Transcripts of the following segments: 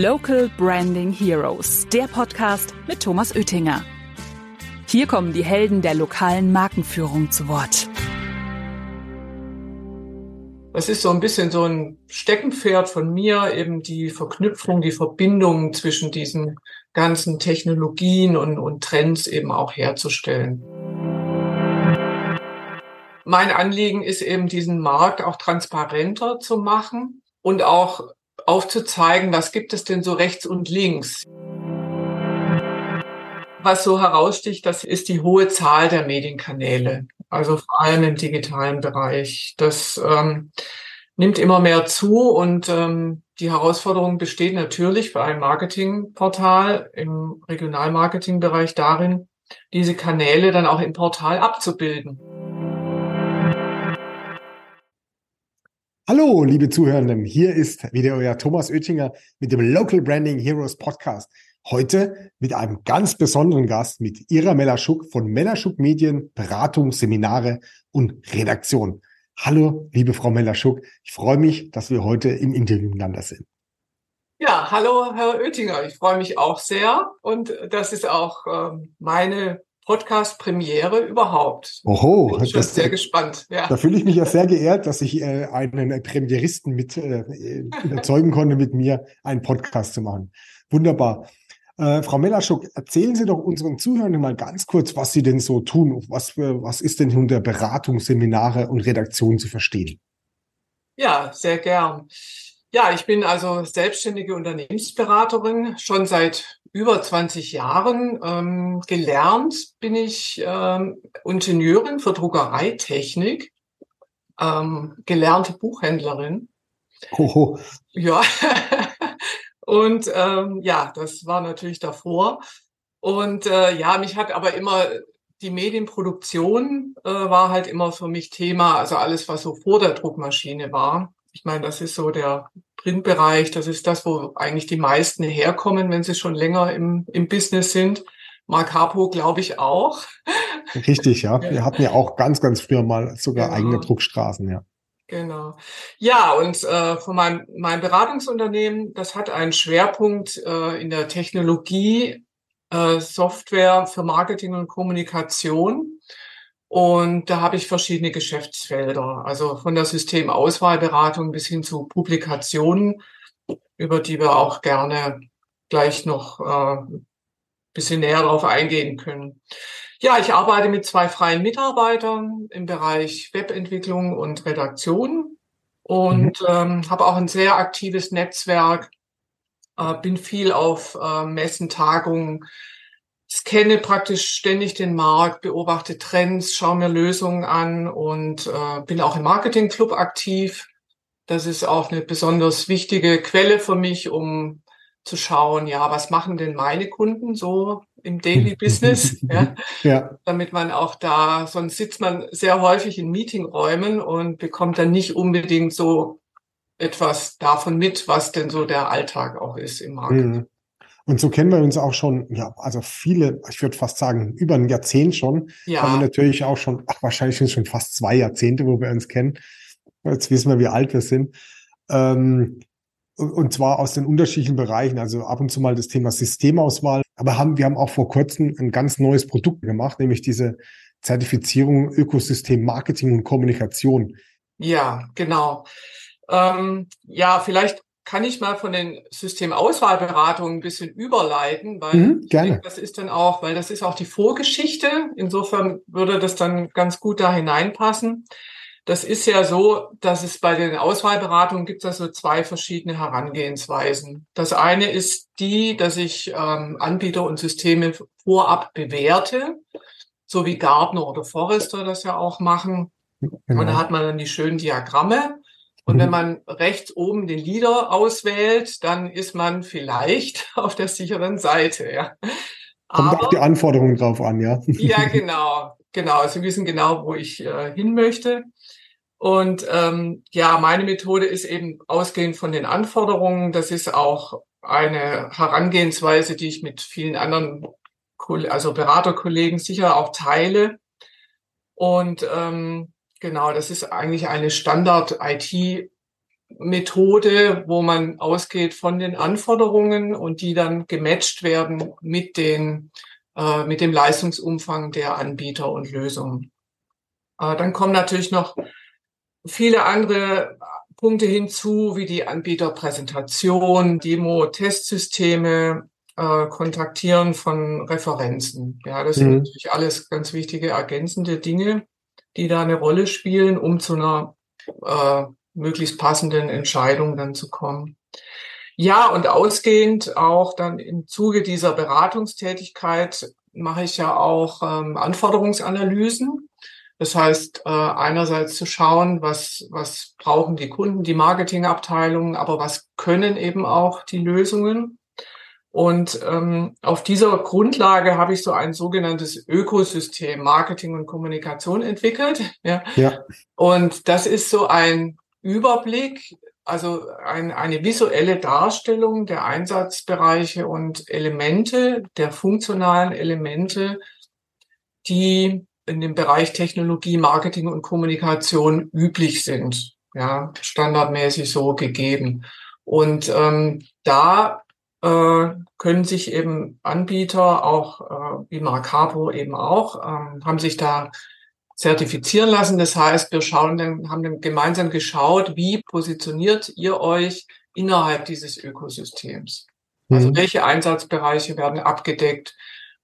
Local Branding Heroes, der Podcast mit Thomas Oettinger. Hier kommen die Helden der lokalen Markenführung zu Wort. Es ist so ein bisschen so ein Steckenpferd von mir, eben die Verknüpfung, die Verbindung zwischen diesen ganzen Technologien und, und Trends eben auch herzustellen. Mein Anliegen ist eben, diesen Markt auch transparenter zu machen und auch aufzuzeigen, was gibt es denn so rechts und links. Was so heraussticht, das ist die hohe Zahl der Medienkanäle, also vor allem im digitalen Bereich. Das ähm, nimmt immer mehr zu und ähm, die Herausforderung besteht natürlich bei einem Marketingportal im Regionalmarketingbereich darin, diese Kanäle dann auch im Portal abzubilden. Hallo, liebe Zuhörenden. Hier ist wieder euer Thomas Oettinger mit dem Local Branding Heroes Podcast. Heute mit einem ganz besonderen Gast, mit Ira Melaschuk von Melaschuk Medien, Beratung, Seminare und Redaktion. Hallo, liebe Frau Melaschuk. Ich freue mich, dass wir heute im Interview miteinander sind. Ja, hallo, Herr Oettinger. Ich freue mich auch sehr. Und das ist auch ähm, meine Podcast-Premiere überhaupt. Oho, Bin schon das, sehr gespannt. Ja. Da fühle ich mich ja sehr geehrt, dass ich äh, einen Premieristen mit äh, überzeugen konnte, mit mir einen Podcast zu machen. Wunderbar. Äh, Frau Melaschuk, erzählen Sie doch unseren Zuhörern mal ganz kurz, was Sie denn so tun. Was, was ist denn unter Beratung, Seminare und Redaktion zu verstehen? Ja, sehr gern. Ja, ich bin also selbstständige Unternehmensberaterin schon seit über 20 Jahren. Ähm, gelernt bin ich ähm, Ingenieurin für Druckereitechnik, ähm, gelernte Buchhändlerin. Oho. Ja. Und ähm, ja, das war natürlich davor. Und äh, ja, mich hat aber immer die Medienproduktion äh, war halt immer für mich Thema, also alles, was so vor der Druckmaschine war. Ich meine, das ist so der Printbereich, das ist das, wo eigentlich die meisten herkommen, wenn sie schon länger im, im Business sind. Mark Harpo, glaube ich, auch. Richtig, ja. Wir hatten ja auch ganz, ganz früher mal sogar genau. eigene Druckstraßen, ja. Genau. Ja, und äh, von meinem, meinem Beratungsunternehmen, das hat einen Schwerpunkt äh, in der Technologie, äh, Software für Marketing und Kommunikation. Und da habe ich verschiedene Geschäftsfelder, also von der Systemauswahlberatung bis hin zu Publikationen, über die wir auch gerne gleich noch äh, bisschen näher darauf eingehen können. Ja, ich arbeite mit zwei freien Mitarbeitern im Bereich Webentwicklung und Redaktion und mhm. ähm, habe auch ein sehr aktives Netzwerk, äh, bin viel auf äh, Messen, Tagungen, scanne praktisch ständig den Markt, beobachte Trends, schaue mir Lösungen an und äh, bin auch im Marketingclub aktiv. Das ist auch eine besonders wichtige Quelle für mich, um zu schauen, ja, was machen denn meine Kunden so im Daily Business, ja? ja. damit man auch da, sonst sitzt man sehr häufig in Meetingräumen und bekommt dann nicht unbedingt so etwas davon mit, was denn so der Alltag auch ist im Marketing. Mhm. Und so kennen wir uns auch schon, ja, also viele, ich würde fast sagen, über ein Jahrzehnt schon. Ja. Haben wir natürlich auch schon, ach, wahrscheinlich sind es schon fast zwei Jahrzehnte, wo wir uns kennen. Jetzt wissen wir, wie alt wir sind. Ähm, und zwar aus den unterschiedlichen Bereichen, also ab und zu mal das Thema Systemauswahl. Aber haben, wir haben auch vor kurzem ein ganz neues Produkt gemacht, nämlich diese Zertifizierung Ökosystem Marketing und Kommunikation. Ja, genau. Ähm, ja, vielleicht kann ich mal von den Systemauswahlberatungen ein bisschen überleiten, weil mhm. Denke, das ist dann auch, weil das ist auch die Vorgeschichte. Insofern würde das dann ganz gut da hineinpassen. Das ist ja so, dass es bei den Auswahlberatungen gibt es so zwei verschiedene Herangehensweisen. Das eine ist die, dass ich ähm, Anbieter und Systeme vorab bewerte, so wie Gardner oder Forrester das ja auch machen. Genau. Und da hat man dann die schönen Diagramme. Und wenn mhm. man rechts oben den Leader auswählt, dann ist man vielleicht auf der sicheren Seite. Ja. Kommt auch die Anforderungen drauf an, ja. Ja, genau. Genau. Sie wissen genau, wo ich äh, hin möchte. Und ähm, ja, meine Methode ist eben ausgehend von den Anforderungen. Das ist auch eine Herangehensweise, die ich mit vielen anderen, also Beraterkollegen sicher auch teile. Und ähm, Genau, das ist eigentlich eine Standard-IT- Methode, wo man ausgeht von den Anforderungen und die dann gematcht werden mit den äh, mit dem Leistungsumfang der Anbieter und Lösungen. Äh, dann kommen natürlich noch viele andere Punkte hinzu, wie die Anbieterpräsentation, Demo, Testsysteme, äh, Kontaktieren von Referenzen. Ja, das mhm. sind natürlich alles ganz wichtige ergänzende Dinge, die da eine Rolle spielen, um zu einer äh, möglichst passenden Entscheidung dann zu kommen. Ja, und ausgehend auch dann im Zuge dieser Beratungstätigkeit mache ich ja auch ähm, Anforderungsanalysen. Das heißt, äh, einerseits zu schauen, was, was brauchen die Kunden, die Marketingabteilungen, aber was können eben auch die Lösungen. Und ähm, auf dieser Grundlage habe ich so ein sogenanntes Ökosystem Marketing und Kommunikation entwickelt. Ja. ja. Und das ist so ein Überblick, also ein, eine visuelle Darstellung der Einsatzbereiche und Elemente, der funktionalen Elemente, die in dem Bereich Technologie, Marketing und Kommunikation üblich sind, ja, standardmäßig so gegeben. Und ähm, da äh, können sich eben Anbieter, auch äh, wie Marcapo eben auch, ähm, haben sich da zertifizieren lassen. Das heißt, wir schauen dann, haben dann gemeinsam geschaut, wie positioniert ihr euch innerhalb dieses Ökosystems? Also mhm. welche Einsatzbereiche werden abgedeckt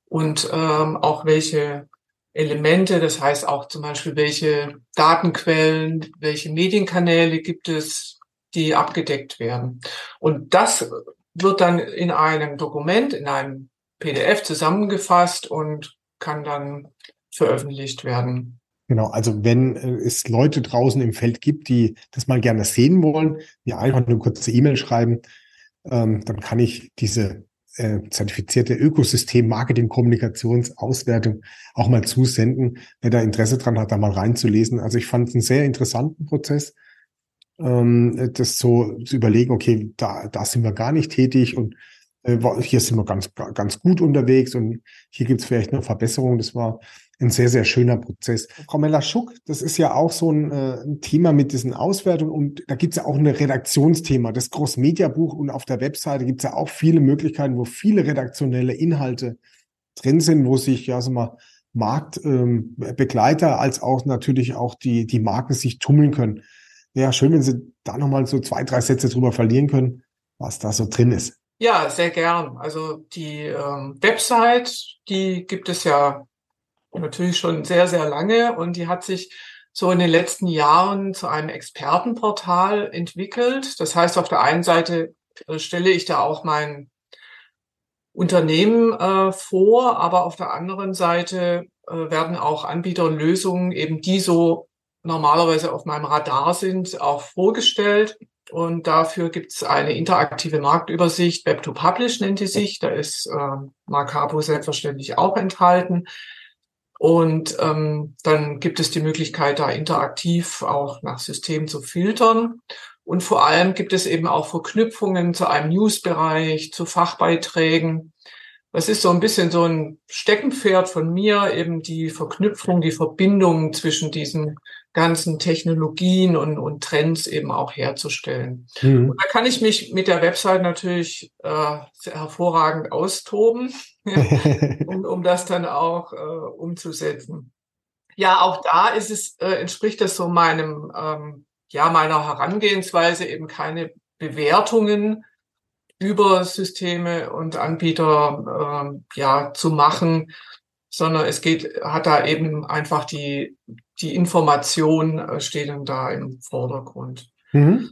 und ähm, auch welche Elemente, das heißt auch zum Beispiel, welche Datenquellen, welche Medienkanäle gibt es, die abgedeckt werden. Und das wird dann in einem Dokument, in einem PDF zusammengefasst und kann dann veröffentlicht werden. Genau, also wenn äh, es Leute draußen im Feld gibt, die das mal gerne sehen wollen, mir einfach eine kurze E-Mail schreiben, ähm, dann kann ich diese äh, zertifizierte Ökosystem Marketing Kommunikationsauswertung auch mal zusenden, wer da Interesse dran hat, da mal reinzulesen. Also ich fand es einen sehr interessanten Prozess, ähm, das so zu überlegen, okay, da, da sind wir gar nicht tätig und äh, hier sind wir ganz, ganz gut unterwegs und hier gibt es vielleicht noch Verbesserungen. Das war ein sehr, sehr schöner Prozess. Frau Meller-Schuck, das ist ja auch so ein, äh, ein Thema mit diesen Auswertungen und da gibt es ja auch ein Redaktionsthema, das Großmedia-Buch und auf der Webseite gibt es ja auch viele Möglichkeiten, wo viele redaktionelle Inhalte drin sind, wo sich ja so mal Marktbegleiter ähm, als auch natürlich auch die, die Marken sich tummeln können. Ja, schön, wenn Sie da nochmal so zwei, drei Sätze drüber verlieren können, was da so drin ist. Ja, sehr gern. Also die ähm, Website, die gibt es ja natürlich schon sehr, sehr lange und die hat sich so in den letzten Jahren zu einem Expertenportal entwickelt. Das heißt, auf der einen Seite äh, stelle ich da auch mein Unternehmen äh, vor, aber auf der anderen Seite äh, werden auch Anbieter und Lösungen, eben die so normalerweise auf meinem Radar sind, auch vorgestellt. Und dafür gibt es eine interaktive Marktübersicht, Web to Publish nennt die sich. Da ist äh, Marcapo selbstverständlich auch enthalten. Und ähm, dann gibt es die Möglichkeit, da interaktiv auch nach System zu filtern. Und vor allem gibt es eben auch Verknüpfungen zu einem Newsbereich, zu Fachbeiträgen. Das ist so ein bisschen so ein Steckenpferd von mir, eben die Verknüpfung, die Verbindung zwischen diesen ganzen Technologien und, und Trends eben auch herzustellen. Mhm. Und da kann ich mich mit der Website natürlich äh, hervorragend austoben, um, um das dann auch äh, umzusetzen. Ja, auch da ist es, äh, entspricht das so meinem, ähm, ja, meiner Herangehensweise eben keine Bewertungen über Systeme und Anbieter äh, ja zu machen, sondern es geht, hat da eben einfach die, die Information äh, steht dann da im Vordergrund. Mhm.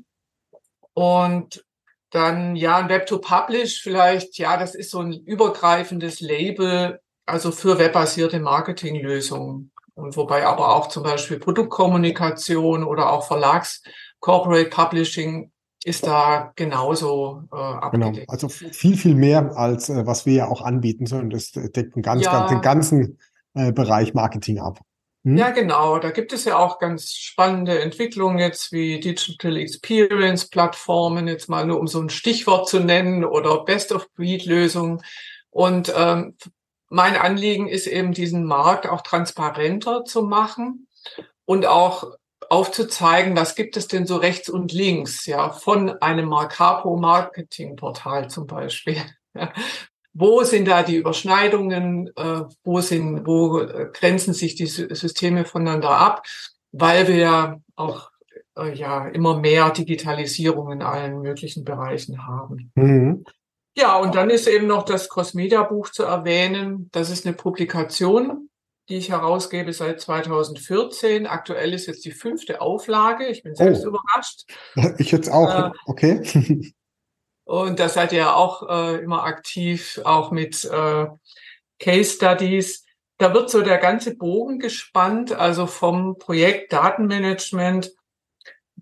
Und dann, ja, ein Web to Publish vielleicht, ja, das ist so ein übergreifendes Label, also für webbasierte Marketinglösungen. Und wobei aber auch zum Beispiel Produktkommunikation oder auch Verlags Corporate Publishing ist da genauso äh, abgedeckt. Genau, also viel, viel mehr als äh, was wir ja auch anbieten, sondern das deckt den, ganz, ja. ganz, den ganzen äh, Bereich Marketing ab. Hm? Ja, genau. Da gibt es ja auch ganz spannende Entwicklungen jetzt wie Digital Experience Plattformen, jetzt mal nur um so ein Stichwort zu nennen oder Best of Breed Lösungen. Und ähm, mein Anliegen ist eben, diesen Markt auch transparenter zu machen und auch aufzuzeigen, was gibt es denn so rechts und links, ja, von einem Marcapo Marketing Portal zum Beispiel. Wo sind da die Überschneidungen? Äh, wo sind, wo äh, grenzen sich die Systeme voneinander ab? Weil wir ja auch äh, ja immer mehr Digitalisierung in allen möglichen Bereichen haben. Mhm. Ja, und dann ist eben noch das Cosmedia Buch zu erwähnen. Das ist eine Publikation die ich herausgebe seit 2014. Aktuell ist jetzt die fünfte Auflage. Ich bin selbst oh. überrascht. Ich jetzt auch. Äh, okay. und da seid ihr auch äh, immer aktiv, auch mit äh, Case Studies. Da wird so der ganze Bogen gespannt, also vom Projekt Datenmanagement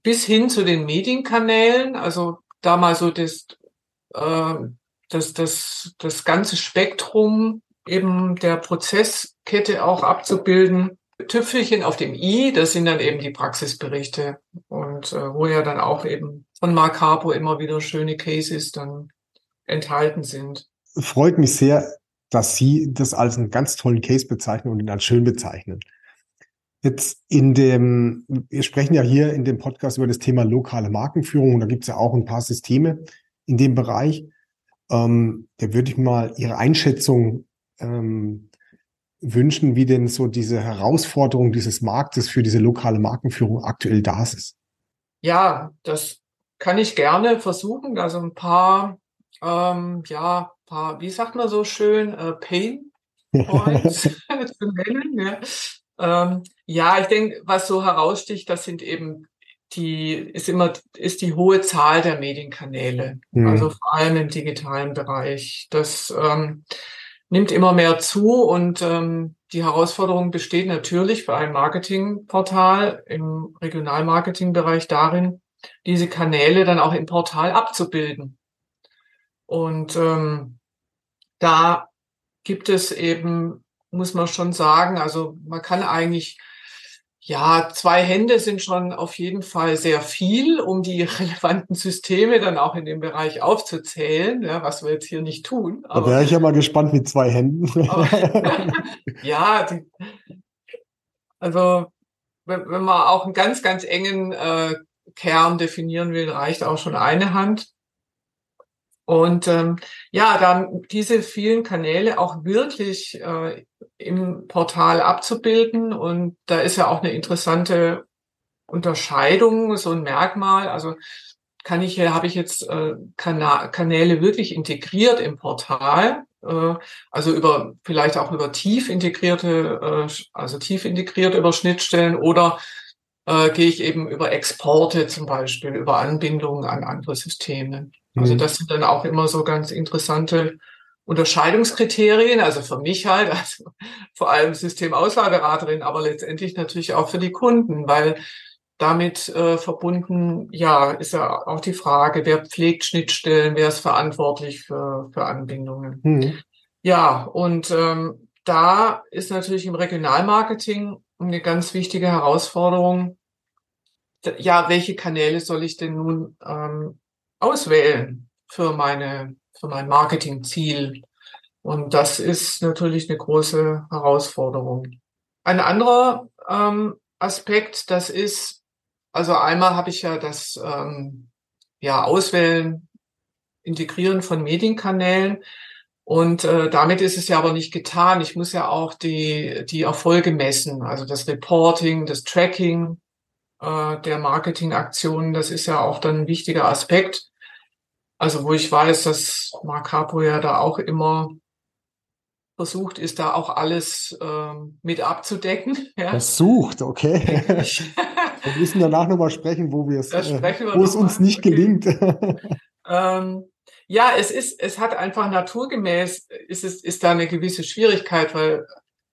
bis hin zu den Medienkanälen. Also da mal so das, äh, das, das, das ganze Spektrum eben der Prozesskette auch abzubilden. Tüpfelchen auf dem i, das sind dann eben die Praxisberichte und äh, wo ja dann auch eben von Mark Harpo immer wieder schöne Cases dann enthalten sind. Freut mich sehr, dass Sie das als einen ganz tollen Case bezeichnen und ihn als schön bezeichnen. Jetzt in dem, wir sprechen ja hier in dem Podcast über das Thema lokale Markenführung und da gibt es ja auch ein paar Systeme in dem Bereich. Ähm, da würde ich mal Ihre Einschätzung ähm, wünschen, wie denn so diese Herausforderung dieses Marktes für diese lokale Markenführung aktuell da ist. Ja, das kann ich gerne versuchen. Also ein paar, ähm, ja, paar, wie sagt man so schön, äh, Pain Points zu nennen. Ja. Ähm, ja, ich denke, was so heraussticht, das sind eben die, ist immer, ist die hohe Zahl der Medienkanäle. Mhm. Also vor allem im digitalen Bereich. Das, ähm, nimmt immer mehr zu und ähm, die Herausforderung besteht natürlich für ein Marketingportal im Regionalmarketingbereich darin, diese Kanäle dann auch im Portal abzubilden. Und ähm, da gibt es eben, muss man schon sagen, also man kann eigentlich ja, zwei Hände sind schon auf jeden Fall sehr viel, um die relevanten Systeme dann auch in dem Bereich aufzuzählen, ja, was wir jetzt hier nicht tun. Aber, da wäre ich ja mal gespannt mit zwei Händen. Aber, ja, die, also wenn, wenn, man auch einen ganz, ganz engen äh, Kern definieren will, reicht auch schon eine Hand. Und ähm, ja, dann diese vielen Kanäle auch wirklich äh, im Portal abzubilden. Und da ist ja auch eine interessante Unterscheidung, so ein Merkmal. Also kann ich hier, habe ich jetzt äh, Kanäle wirklich integriert im Portal, äh, also über vielleicht auch über tief integrierte, äh, also tief integriert über Schnittstellen oder äh, gehe ich eben über Exporte zum Beispiel, über Anbindungen an andere Systeme. Also mhm. das sind dann auch immer so ganz interessante Unterscheidungskriterien, also für mich halt, also vor allem Systemauswahlberaterin, aber letztendlich natürlich auch für die Kunden, weil damit äh, verbunden, ja, ist ja auch die Frage, wer pflegt Schnittstellen, wer ist verantwortlich für, für Anbindungen. Mhm. Ja, und ähm, da ist natürlich im Regionalmarketing eine ganz wichtige Herausforderung, ja, welche Kanäle soll ich denn nun ähm, auswählen für meine, für mein Marketingziel. Und das ist natürlich eine große Herausforderung. Ein anderer ähm, Aspekt, das ist, also einmal habe ich ja das ähm, ja, Auswählen, Integrieren von Medienkanälen. Und äh, damit ist es ja aber nicht getan. Ich muss ja auch die, die Erfolge messen, also das Reporting, das Tracking äh, der Marketingaktionen. Das ist ja auch dann ein wichtiger Aspekt. Also wo ich weiß, dass Mark ja da auch immer versucht ist, da auch alles ähm, mit abzudecken. Ja. Versucht, okay. wir müssen danach nochmal sprechen, wo wir es, äh, wo es uns nicht okay. gelingt. ähm, ja, es ist, es hat einfach naturgemäß, ist es, ist da eine gewisse Schwierigkeit, weil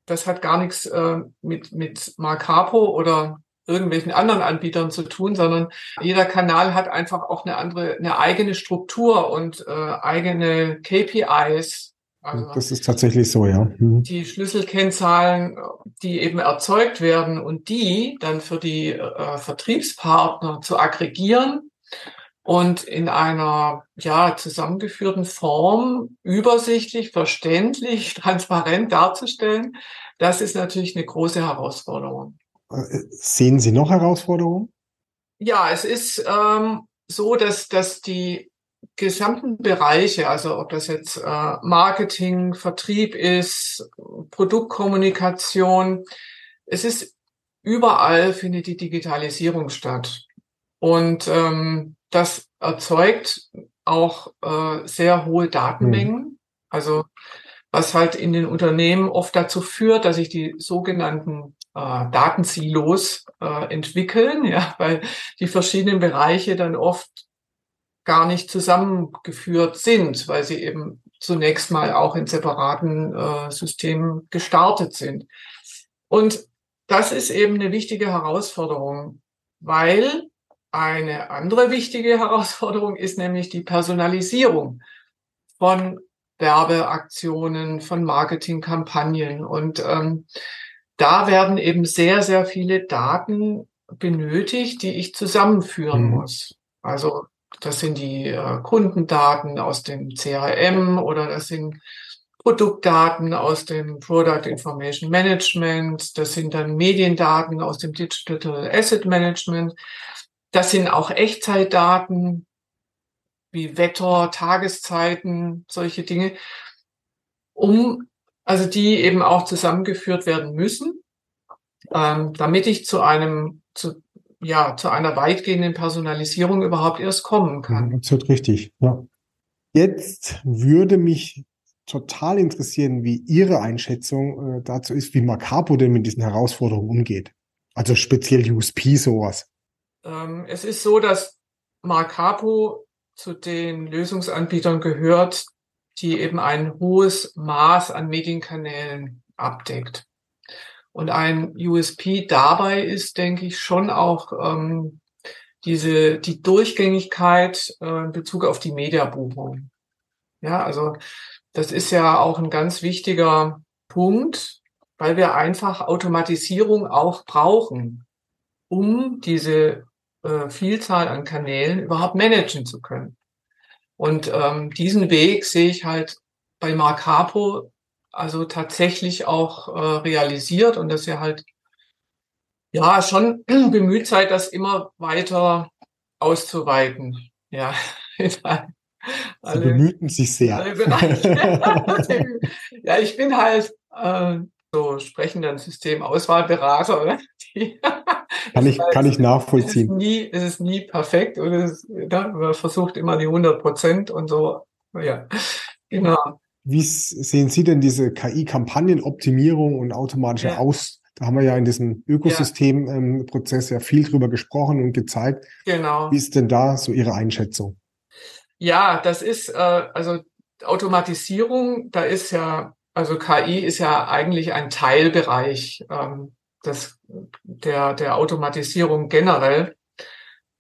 das hat gar nichts äh, mit, mit Mark Harpo oder irgendwelchen anderen Anbietern zu tun, sondern jeder Kanal hat einfach auch eine andere, eine eigene Struktur und äh, eigene KPIs. Also das ist tatsächlich so, ja. Mhm. Die Schlüsselkennzahlen, die eben erzeugt werden und die dann für die äh, Vertriebspartner zu aggregieren und in einer ja zusammengeführten Form übersichtlich, verständlich, transparent darzustellen, das ist natürlich eine große Herausforderung. Sehen Sie noch Herausforderungen? Ja, es ist ähm, so, dass, dass die gesamten Bereiche, also ob das jetzt äh, Marketing, Vertrieb ist, Produktkommunikation, es ist überall findet die Digitalisierung statt. Und ähm, das erzeugt auch äh, sehr hohe Datenmengen. Mhm. Also was halt in den Unternehmen oft dazu führt, dass sich die sogenannten äh, Datensilos äh, entwickeln, ja, weil die verschiedenen Bereiche dann oft gar nicht zusammengeführt sind, weil sie eben zunächst mal auch in separaten äh, Systemen gestartet sind. Und das ist eben eine wichtige Herausforderung, weil eine andere wichtige Herausforderung ist nämlich die Personalisierung von Werbeaktionen, von Marketingkampagnen. Und ähm, da werden eben sehr, sehr viele Daten benötigt, die ich zusammenführen mhm. muss. Also das sind die äh, Kundendaten aus dem CRM oder das sind Produktdaten aus dem Product Information Management, das sind dann Mediendaten aus dem Digital Asset Management, das sind auch Echtzeitdaten wie Wetter, Tageszeiten, solche Dinge, um also die eben auch zusammengeführt werden müssen, ähm, damit ich zu einem zu ja, zu einer weitgehenden Personalisierung überhaupt erst kommen kann. Absolut richtig, ja. Jetzt würde mich total interessieren, wie Ihre Einschätzung äh, dazu ist, wie Macapo denn mit diesen Herausforderungen umgeht. Also speziell USP sowas. Ähm, es ist so, dass Macapo zu den Lösungsanbietern gehört, die eben ein hohes Maß an Medienkanälen abdeckt. Und ein USP dabei ist, denke ich, schon auch ähm, diese die Durchgängigkeit äh, in Bezug auf die Mediabuchung. Ja, also das ist ja auch ein ganz wichtiger Punkt, weil wir einfach Automatisierung auch brauchen, um diese äh, Vielzahl an Kanälen überhaupt managen zu können. Und ähm, diesen Weg sehe ich halt bei Mark Harpo also tatsächlich auch äh, realisiert und dass ihr halt ja schon bemüht seid, das immer weiter auszuweiten. Ja, Sie bemühten sich sehr. ja, ich bin halt äh, so sprechender Systemauswahlberater. kann ich, kann ich nachvollziehen. Es ist nie, es ist nie perfekt und es, ja, man versucht immer die 100 Prozent und so. Ja, genau. Wie sehen Sie denn diese KI-Kampagnenoptimierung und automatische ja. Aus? Da haben wir ja in diesem Ökosystemprozess ja. Ähm, ja viel drüber gesprochen und gezeigt. Genau. Wie ist denn da so Ihre Einschätzung? Ja, das ist äh, also Automatisierung. Da ist ja also KI ist ja eigentlich ein Teilbereich ähm, des, der der Automatisierung generell.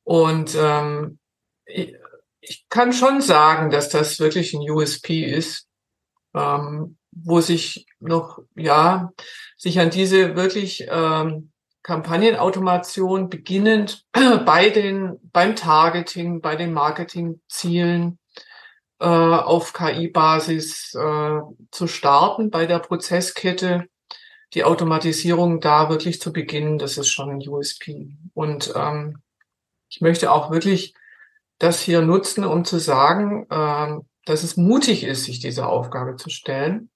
Und ähm, ich, ich kann schon sagen, dass das wirklich ein USP ist, ähm, wo sich noch, ja, sich an diese wirklich ähm, Kampagnenautomation beginnend bei den, beim Targeting, bei den Marketingzielen äh, auf KI-Basis äh, zu starten, bei der Prozesskette, die Automatisierung da wirklich zu beginnen, das ist schon ein USP. Und ähm, ich möchte auch wirklich das hier nutzen, um zu sagen, ähm, dass es mutig ist, sich diese Aufgabe zu stellen.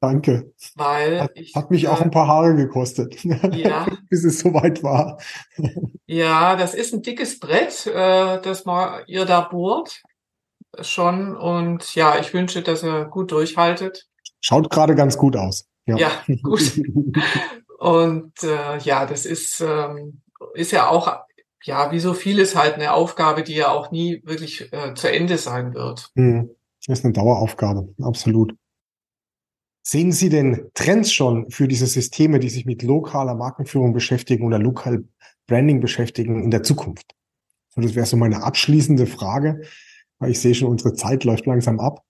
Danke. Weil hat, ich, hat mich auch ein paar Haare gekostet, ja, bis es soweit war. ja, das ist ein dickes Brett, äh, das mal ihr da bohrt schon. Und ja, ich wünsche, dass ihr gut durchhaltet. Schaut gerade ganz gut aus. Ja, ja gut. Und äh, ja, das ist, ähm, ist ja auch ja, wie so vieles halt eine Aufgabe, die ja auch nie wirklich äh, zu Ende sein wird. Hm. Das ist eine Daueraufgabe, absolut. Sehen Sie denn Trends schon für diese Systeme, die sich mit lokaler Markenführung beschäftigen oder Local Branding beschäftigen in der Zukunft? So, das wäre so meine abschließende Frage, weil ich sehe schon, unsere Zeit läuft langsam ab.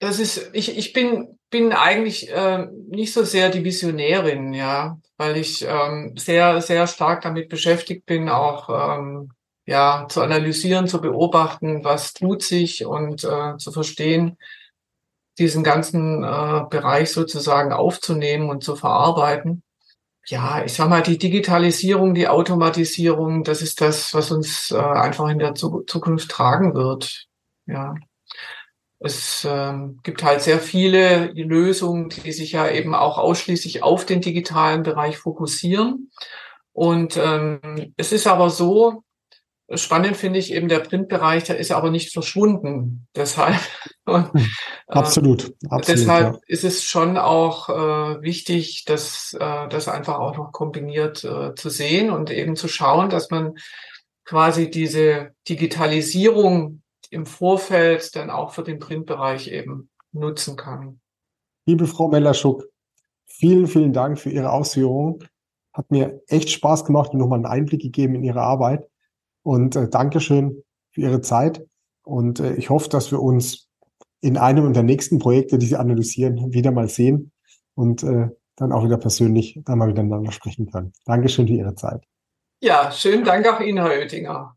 Das ist, ich, ich bin, bin eigentlich äh, nicht so sehr die Visionärin, ja, weil ich ähm, sehr, sehr stark damit beschäftigt bin, auch ähm, ja, zu analysieren, zu beobachten, was tut sich und äh, zu verstehen, diesen ganzen äh, Bereich sozusagen aufzunehmen und zu verarbeiten. ja, ich sag mal, die Digitalisierung, die Automatisierung, das ist das, was uns äh, einfach in der Zukunft tragen wird. Ja. Es ähm, gibt halt sehr viele Lösungen, die sich ja eben auch ausschließlich auf den digitalen Bereich fokussieren. Und ähm, es ist aber so, spannend finde ich eben der Printbereich, der ist aber nicht verschwunden. Deshalb. Und, hm, absolut. Äh, absolut deshalb ja. ist es schon auch äh, wichtig, dass äh, das einfach auch noch kombiniert äh, zu sehen und eben zu schauen, dass man quasi diese Digitalisierung im Vorfeld dann auch für den Printbereich eben nutzen kann. Liebe Frau Mellerschuk, vielen, vielen Dank für Ihre Ausführungen. Hat mir echt Spaß gemacht und nochmal einen Einblick gegeben in Ihre Arbeit. Und äh, Dankeschön für Ihre Zeit. Und äh, ich hoffe, dass wir uns in einem der nächsten Projekte, die Sie analysieren, wieder mal sehen und äh, dann auch wieder persönlich dann mal miteinander sprechen können. Dankeschön für Ihre Zeit. Ja, schönen Dank auch Ihnen, Herr Oettinger.